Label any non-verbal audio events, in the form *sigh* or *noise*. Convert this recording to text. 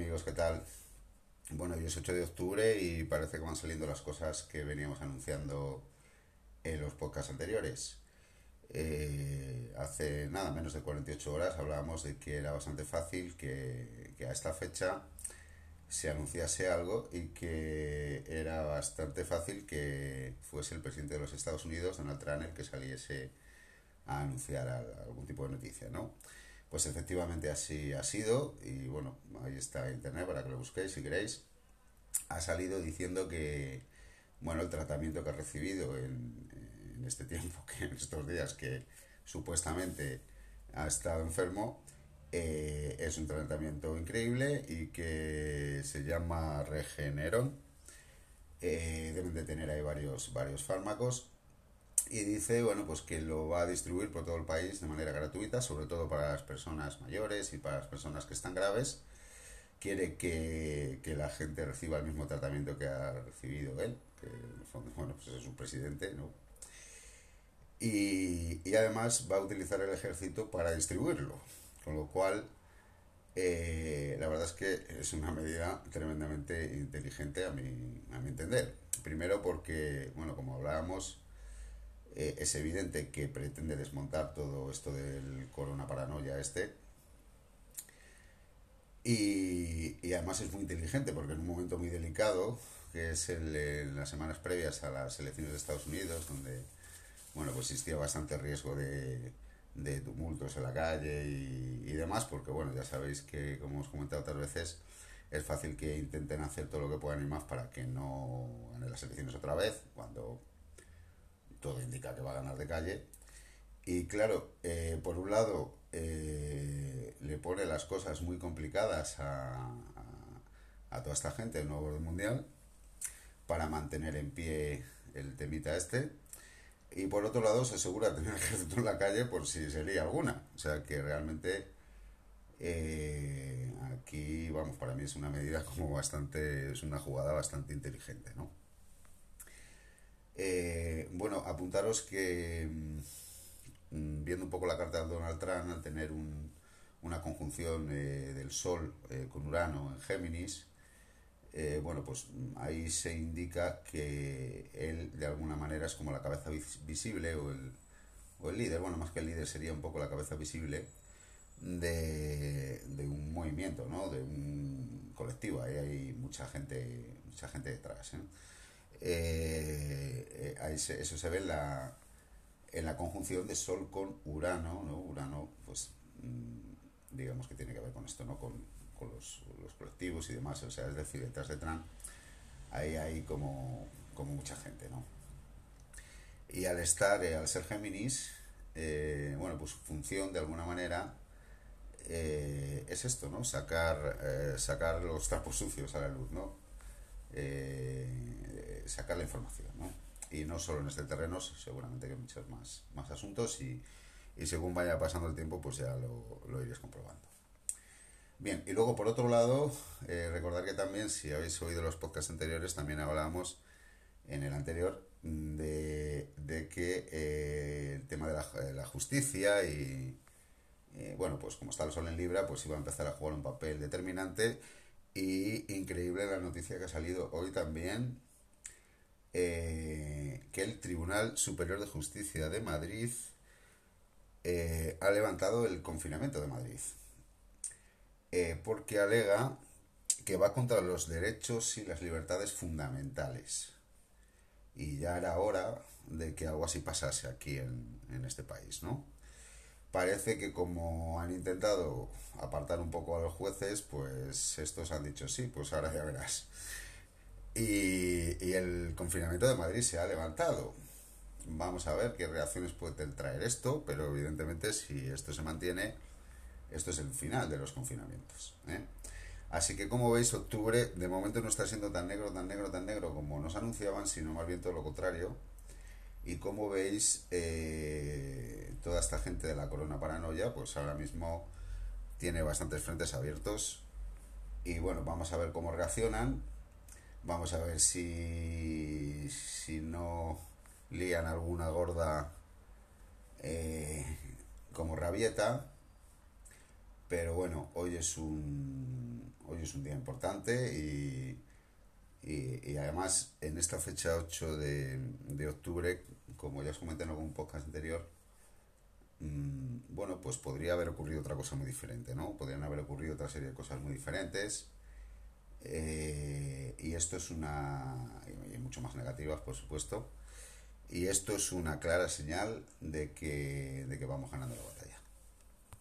amigos, ¿qué tal? Bueno, hoy es 8 de octubre y parece que van saliendo las cosas que veníamos anunciando en los podcasts anteriores. Eh, hace nada menos de 48 horas hablábamos de que era bastante fácil que, que a esta fecha se anunciase algo y que era bastante fácil que fuese el presidente de los Estados Unidos, Donald Trump, el que saliese a anunciar algún tipo de noticia, ¿no? Pues efectivamente así ha sido y bueno, ahí está internet para que lo busquéis si queréis. Ha salido diciendo que, bueno, el tratamiento que ha recibido en, este tiempo, *laughs* que en estos días que supuestamente ha estado enfermo, eh, es un tratamiento increíble y que se llama Regeneron. Eh, deben de tener ahí varios, varios fármacos y dice, bueno, pues que lo va a distribuir por todo el país de manera gratuita, sobre todo para las personas mayores y para las personas que están graves. Quiere que, que la gente reciba el mismo tratamiento que ha recibido él, que *laughs* bueno, pues es su presidente, ¿no? Y, y además va a utilizar el ejército para distribuirlo, con lo cual eh, la verdad es que es una medida tremendamente inteligente a mi, a mi entender. Primero porque, bueno, como hablábamos, eh, es evidente que pretende desmontar todo esto del corona paranoia este. Y, y, además es muy inteligente porque en un momento muy delicado, que es el, en las semanas previas a las elecciones de Estados Unidos, donde bueno, pues existía bastante riesgo de, de tumultos en la calle y, y, demás, porque bueno, ya sabéis que, como os he comentado otras veces, es fácil que intenten hacer todo lo que puedan y más para que no ganen las elecciones otra vez, cuando todo indica que va a ganar de calle. Y claro, eh, por un lado, eh, le pone las cosas muy complicadas a, a, toda esta gente, el nuevo orden mundial, para mantener en pie el temita este. Y por otro lado, se asegura tener *laughs* ejército en la calle por si sería alguna. O sea que realmente eh, aquí, vamos, para mí es una medida como bastante, es una jugada bastante inteligente, ¿no? Eh, bueno, apuntaros que mmm, viendo un poco la carta de Donald Trump, al tener un, una conjunción eh, del Sol eh, con Urano en Géminis, eh, bueno, pues ahí se indica que él de alguna manera es como la cabeza visible o el, o el líder, bueno, más que el líder sería un poco la cabeza visible de, de un movimiento, ¿no? De un colectivo, ahí hay mucha gente, mucha gente detrás, ¿eh? Eh, se, eso se ve en la, en la conjunción de Sol con Urano, ¿no? Urano, pues mmm, digamos que tiene que ver con esto, ¿no? Con, con los, los, colectivos y demás, o sea, es decir, detrás de Trump ahí hay como, como mucha gente, ¿no? Y al estar, eh, al ser Géminis, eh, bueno, pues función de alguna manera eh, es esto, ¿no? Sacar, eh, sacar los trapos sucios a la luz, ¿no? Eh, sacar la información, ¿no? Y no solo en este terreno, seguramente que muchos más, más asuntos y, y según vaya pasando el tiempo, pues ya lo, lo iréis comprobando. Bien, y luego por otro lado, eh, recordar que también, si habéis oído los podcasts anteriores, también hablábamos en el anterior de, de que eh, el tema de la, de la justicia y, eh, bueno, pues como está el sol en Libra, pues iba a empezar a jugar un papel determinante y increíble la noticia que ha salido hoy también, eh, que el Tribunal Superior de Justicia de Madrid eh, ha levantado el confinamiento de Madrid. Eh, porque alega que va contra los derechos y las libertades fundamentales. Y ya era hora de que algo así pasase aquí en, en este país, ¿no? Parece que como han intentado apartar un poco a los jueces, pues estos han dicho sí, pues ahora ya verás. Y, y el confinamiento de Madrid se ha levantado. Vamos a ver qué reacciones puede traer esto, pero evidentemente si esto se mantiene, esto es el final de los confinamientos. ¿eh? Así que como veis, octubre de momento no está siendo tan negro, tan negro, tan negro como nos anunciaban, sino más bien todo lo contrario. Y como veis, eh, toda esta gente de la corona paranoia, pues ahora mismo tiene bastantes frentes abiertos. Y bueno, vamos a ver cómo reaccionan. Vamos a ver si, si no lían alguna gorda eh, como rabieta pero bueno, hoy es un hoy es un día importante y, y, y además en esta fecha 8 de, de octubre, como ya os comenté en algún podcast anterior, mmm, bueno, pues podría haber ocurrido otra cosa muy diferente, ¿no? Podrían haber ocurrido otra serie de cosas muy diferentes. Esto es una. y mucho más negativas, por supuesto. Y esto es una clara señal de que, de que vamos ganando la batalla.